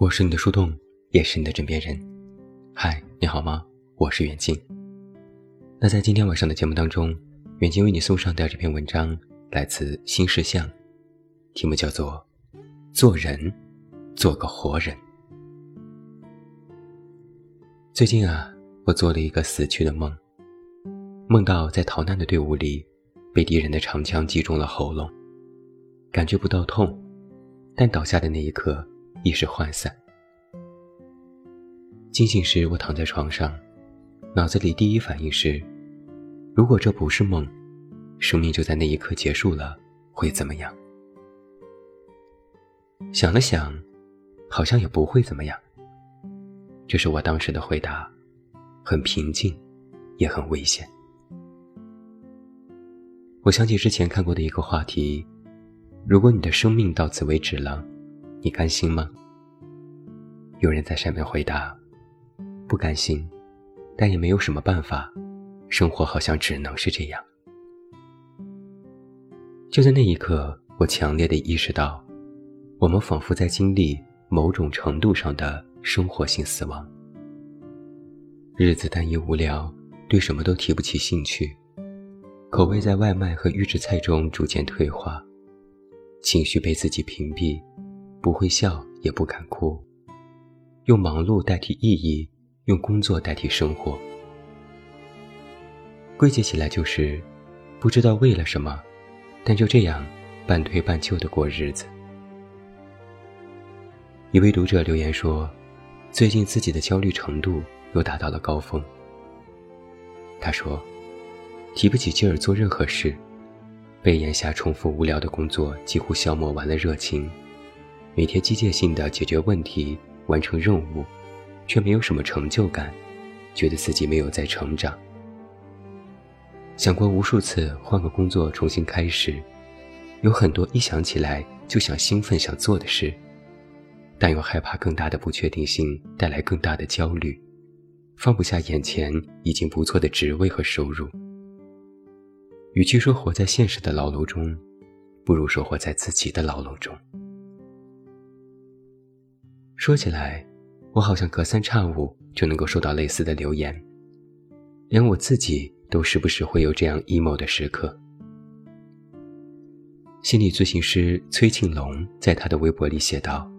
我是你的树洞，也是你的枕边人。嗨，你好吗？我是远近。那在今天晚上的节目当中，远近为你送上的这篇文章来自新事项，题目叫做《做人，做个活人》。最近啊，我做了一个死去的梦，梦到在逃难的队伍里，被敌人的长枪击中了喉咙，感觉不到痛，但倒下的那一刻。意识涣散，惊醒时，我躺在床上，脑子里第一反应是：如果这不是梦，生命就在那一刻结束了，会怎么样？想了想，好像也不会怎么样。这是我当时的回答，很平静，也很危险。我想起之前看过的一个话题：如果你的生命到此为止了。你甘心吗？有人在上面回答：“不甘心，但也没有什么办法，生活好像只能是这样。”就在那一刻，我强烈的意识到，我们仿佛在经历某种程度上的生活性死亡。日子单一无聊，对什么都提不起兴趣，口味在外卖和预制菜中逐渐退化，情绪被自己屏蔽。不会笑，也不敢哭，用忙碌代替意义，用工作代替生活。归结起来就是，不知道为了什么，但就这样半推半就的过日子。一位读者留言说，最近自己的焦虑程度又达到了高峰。他说，提不起劲儿做任何事，被眼下重复无聊的工作几乎消磨完了热情。每天机械性的解决问题、完成任务，却没有什么成就感，觉得自己没有在成长。想过无数次换个工作重新开始，有很多一想起来就想兴奋想做的事，但又害怕更大的不确定性带来更大的焦虑，放不下眼前已经不错的职位和收入。与其说活在现实的牢笼中，不如说活在自己的牢笼中。说起来，我好像隔三差五就能够收到类似的留言，连我自己都时不时会有这样 emo 的时刻。心理咨询师崔庆龙在他的微博里写道：“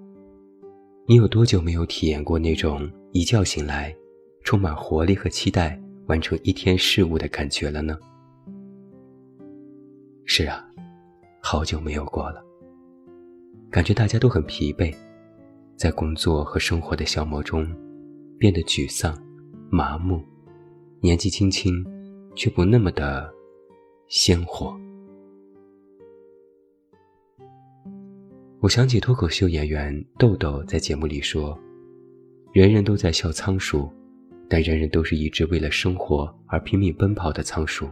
你有多久没有体验过那种一觉醒来，充满活力和期待完成一天事物的感觉了呢？”是啊，好久没有过了，感觉大家都很疲惫。在工作和生活的消磨中，变得沮丧、麻木，年纪轻轻，却不那么的鲜活。我想起脱口秀演员豆豆在节目里说：“人人都在笑仓鼠，但人人都是一只为了生活而拼命奔跑的仓鼠，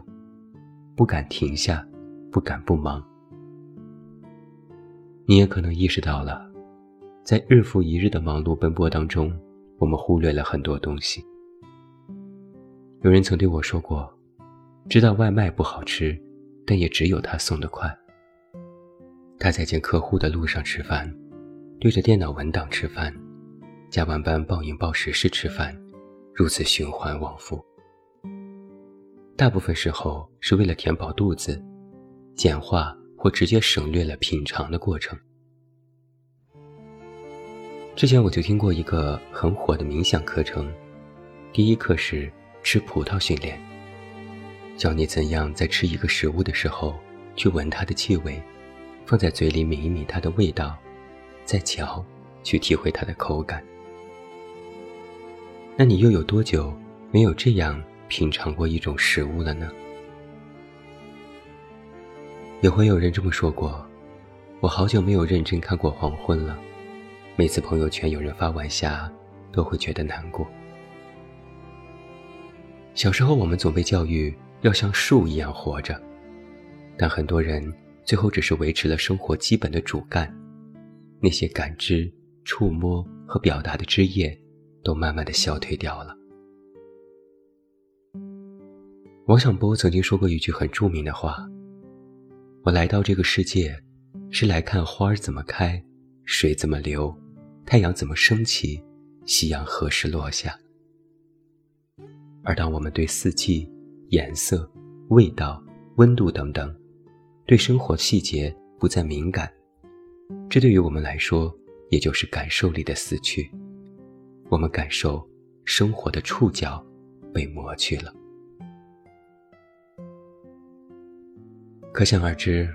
不敢停下，不敢不忙。”你也可能意识到了。在日复一日的忙碌奔波当中，我们忽略了很多东西。有人曾对我说过：“知道外卖不好吃，但也只有他送的快。”他在见客户的路上吃饭，对着电脑文档吃饭，加完班暴饮暴食式吃饭，如此循环往复。大部分时候是为了填饱肚子，简化或直接省略了品尝的过程。之前我就听过一个很火的冥想课程，第一课是吃葡萄训练，教你怎样在吃一个食物的时候去闻它的气味，放在嘴里抿一抿它的味道，再嚼，去体会它的口感。那你又有多久没有这样品尝过一种食物了呢？也会有人这么说过，我好久没有认真看过黄昏了。每次朋友圈有人发晚霞，都会觉得难过。小时候，我们总被教育要像树一样活着，但很多人最后只是维持了生活基本的主干，那些感知、触摸和表达的枝叶，都慢慢的消退掉了。王小波曾经说过一句很著名的话：“我来到这个世界，是来看花儿怎么开，水怎么流。”太阳怎么升起，夕阳何时落下。而当我们对四季、颜色、味道、温度等等，对生活细节不再敏感，这对于我们来说，也就是感受力的死去。我们感受生活的触角被磨去了。可想而知，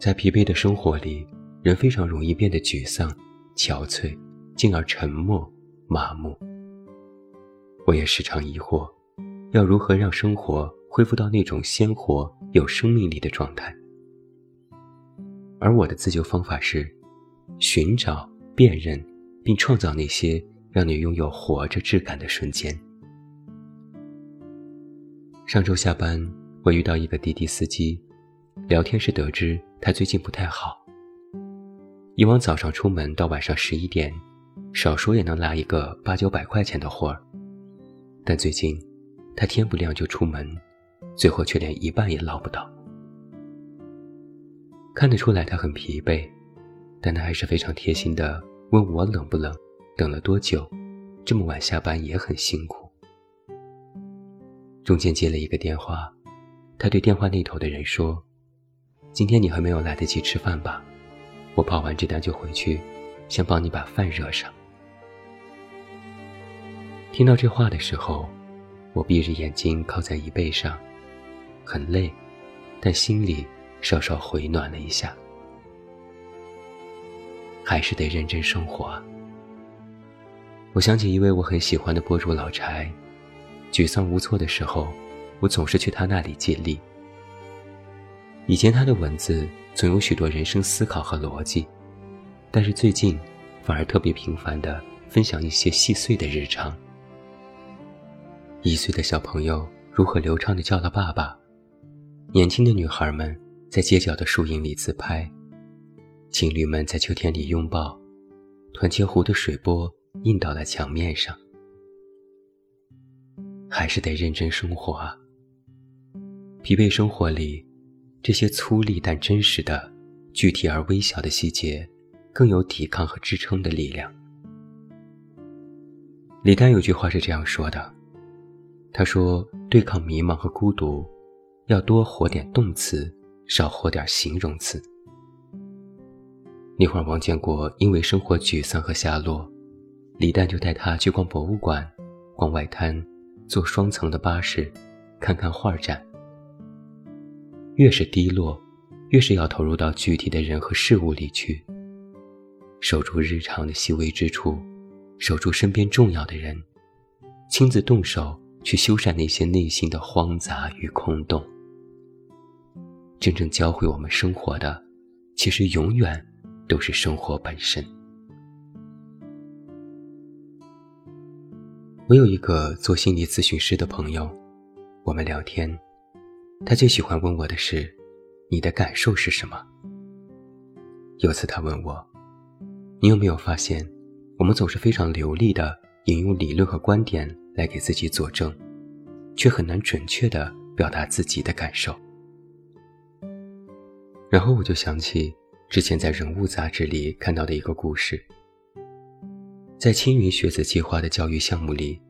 在疲惫的生活里，人非常容易变得沮丧、憔悴，进而沉默、麻木。我也时常疑惑，要如何让生活恢复到那种鲜活、有生命力的状态？而我的自救方法是：寻找、辨认，并创造那些让你拥有活着质感的瞬间。上周下班，我遇到一个滴滴司机。聊天时得知他最近不太好。以往早上出门到晚上十一点，少说也能拉一个八九百块钱的活儿，但最近他天不亮就出门，最后却连一半也捞不到。看得出来他很疲惫，但他还是非常贴心的问我冷不冷，等了多久，这么晚下班也很辛苦。中间接了一个电话，他对电话那头的人说。今天你还没有来得及吃饭吧？我跑完这单就回去，先帮你把饭热上。听到这话的时候，我闭着眼睛靠在椅背上，很累，但心里稍稍回暖了一下。还是得认真生活！我想起一位我很喜欢的博主老柴，沮丧无措的时候，我总是去他那里借力。以前他的文字总有许多人生思考和逻辑，但是最近反而特别频繁地分享一些细碎的日常。一岁的小朋友如何流畅地叫了爸爸，年轻的女孩们在街角的树荫里自拍，情侣们在秋天里拥抱，团结湖的水波印到了墙面上。还是得认真生活啊！疲惫生活里。这些粗粝但真实的、具体而微小的细节，更有抵抗和支撑的力量。李诞有句话是这样说的：“他说，对抗迷茫和孤独，要多活点动词，少活点形容词。”那会儿，王建国因为生活沮丧和下落，李诞就带他去逛博物馆、逛外滩、坐双层的巴士、看看画展。越是低落，越是要投入到具体的人和事物里去，守住日常的细微之处，守住身边重要的人，亲自动手去修缮那些内心的荒杂与空洞。真正教会我们生活的，其实永远都是生活本身。我有一个做心理咨询师的朋友，我们聊天。他最喜欢问我的是：“你的感受是什么？”有次他问我：“你有没有发现，我们总是非常流利地引用理论和观点来给自己佐证，却很难准确地表达自己的感受？”然后我就想起之前在《人物》杂志里看到的一个故事，在青云学子计划的教育项目里，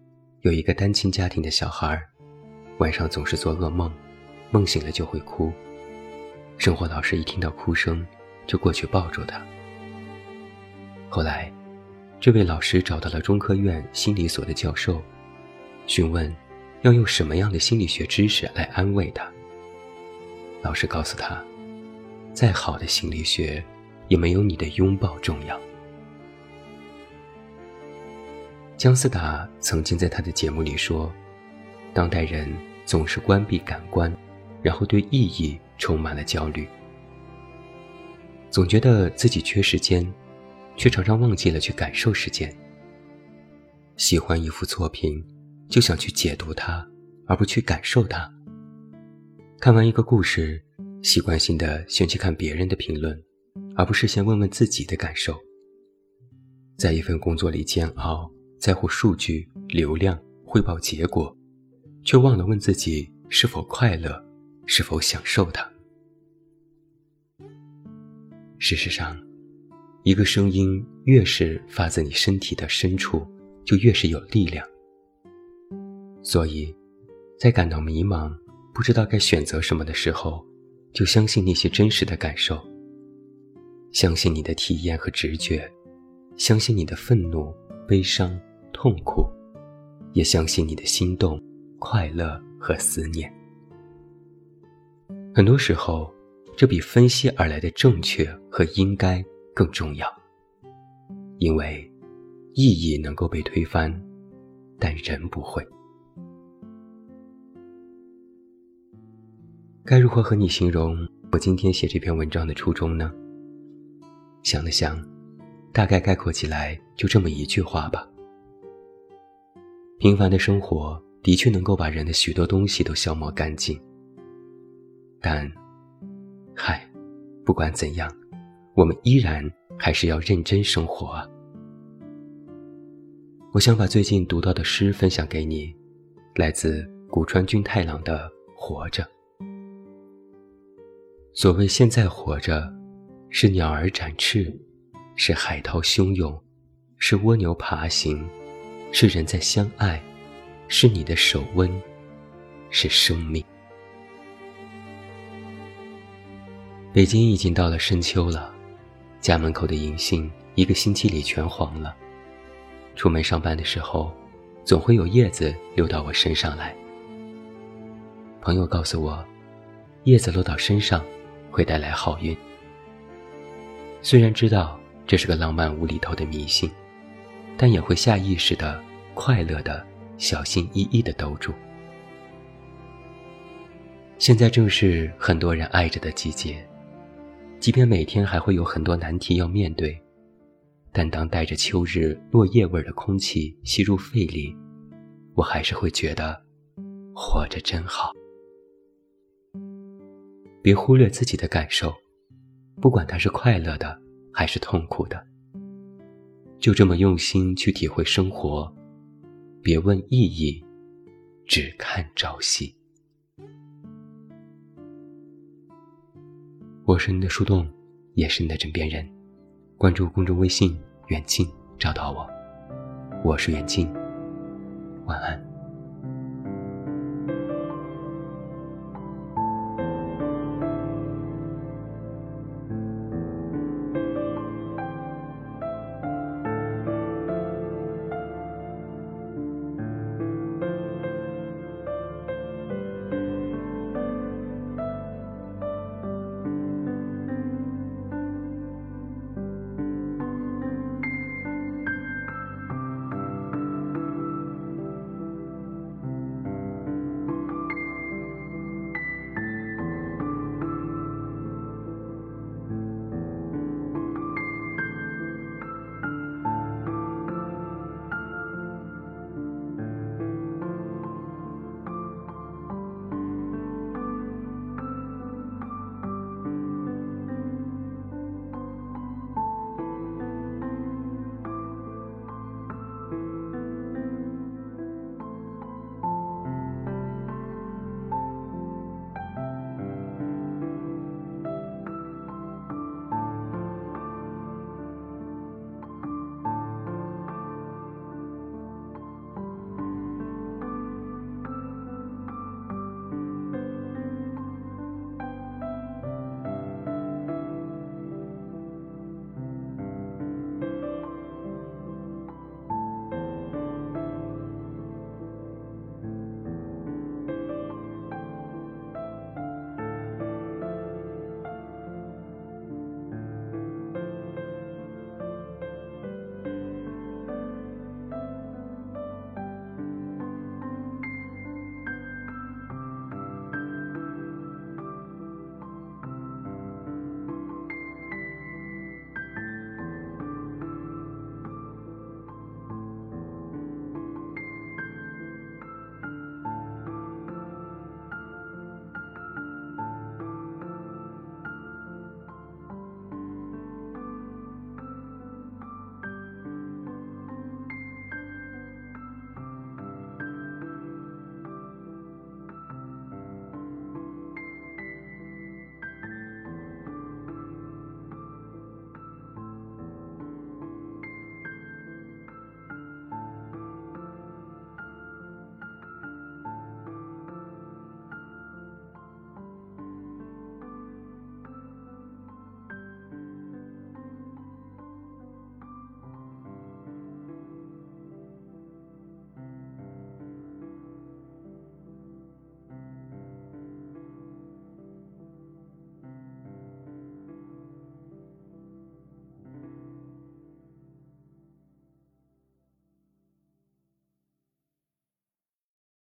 有一个单亲家庭的小孩，晚上总是做噩梦。梦醒了就会哭，生活老师一听到哭声，就过去抱住他。后来，这位老师找到了中科院心理所的教授，询问要用什么样的心理学知识来安慰他。老师告诉他，再好的心理学，也没有你的拥抱重要。姜思达曾经在他的节目里说，当代人总是关闭感官。然后对意义充满了焦虑，总觉得自己缺时间，却常常忘记了去感受时间。喜欢一幅作品，就想去解读它，而不去感受它。看完一个故事，习惯性的先去看别人的评论，而不是先问问自己的感受。在一份工作里煎熬，在乎数据、流量、汇报结果，却忘了问自己是否快乐。是否享受它？事实上，一个声音越是发自你身体的深处，就越是有力量。所以，在感到迷茫、不知道该选择什么的时候，就相信那些真实的感受，相信你的体验和直觉，相信你的愤怒、悲伤、痛苦，也相信你的心动、快乐和思念。很多时候，这比分析而来的正确和应该。更重要，因为意义能够被推翻，但人不会。该如何和你形容我今天写这篇文章的初衷呢？想了想，大概概括起来就这么一句话吧：平凡的生活的确能够把人的许多东西都消磨干净，但，嗨，不管怎样。我们依然还是要认真生活啊！我想把最近读到的诗分享给你，来自古川君太郎的《活着》。所谓现在活着，是鸟儿展翅，是海涛汹涌，是蜗牛爬行，是人在相爱，是你的手温，是生命。北京已经到了深秋了。家门口的银杏一个星期里全黄了。出门上班的时候，总会有叶子溜到我身上来。朋友告诉我，叶子落到身上会带来好运。虽然知道这是个浪漫无厘头的迷信，但也会下意识的、快乐的、小心翼翼的兜住。现在正是很多人爱着的季节。即便每天还会有很多难题要面对，但当带着秋日落叶味的空气吸入肺里，我还是会觉得活着真好。别忽略自己的感受，不管它是快乐的还是痛苦的，就这么用心去体会生活，别问意义，只看朝夕。我是你的树洞，也是你的枕边人。关注公众微信“远近”，找到我。我是远近，晚安。